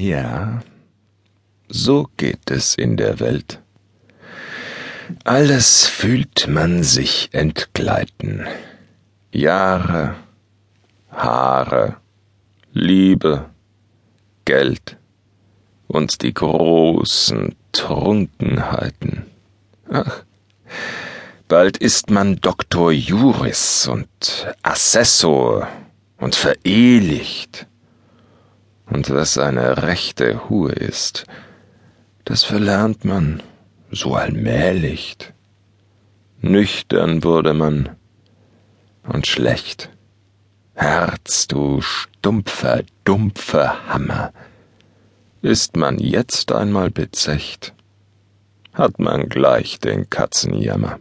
Ja, so geht es in der Welt. Alles fühlt man sich entgleiten. Jahre, Haare, Liebe, Geld und die großen Trunkenheiten. Ach, bald ist man Doktor Juris und Assessor und verehelicht. Und was eine rechte Hue ist, das verlernt man so allmählich. Nüchtern wurde man und schlecht. Herz, du stumpfer, dumpfer Hammer. Ist man jetzt einmal bezecht, hat man gleich den Katzenjammer.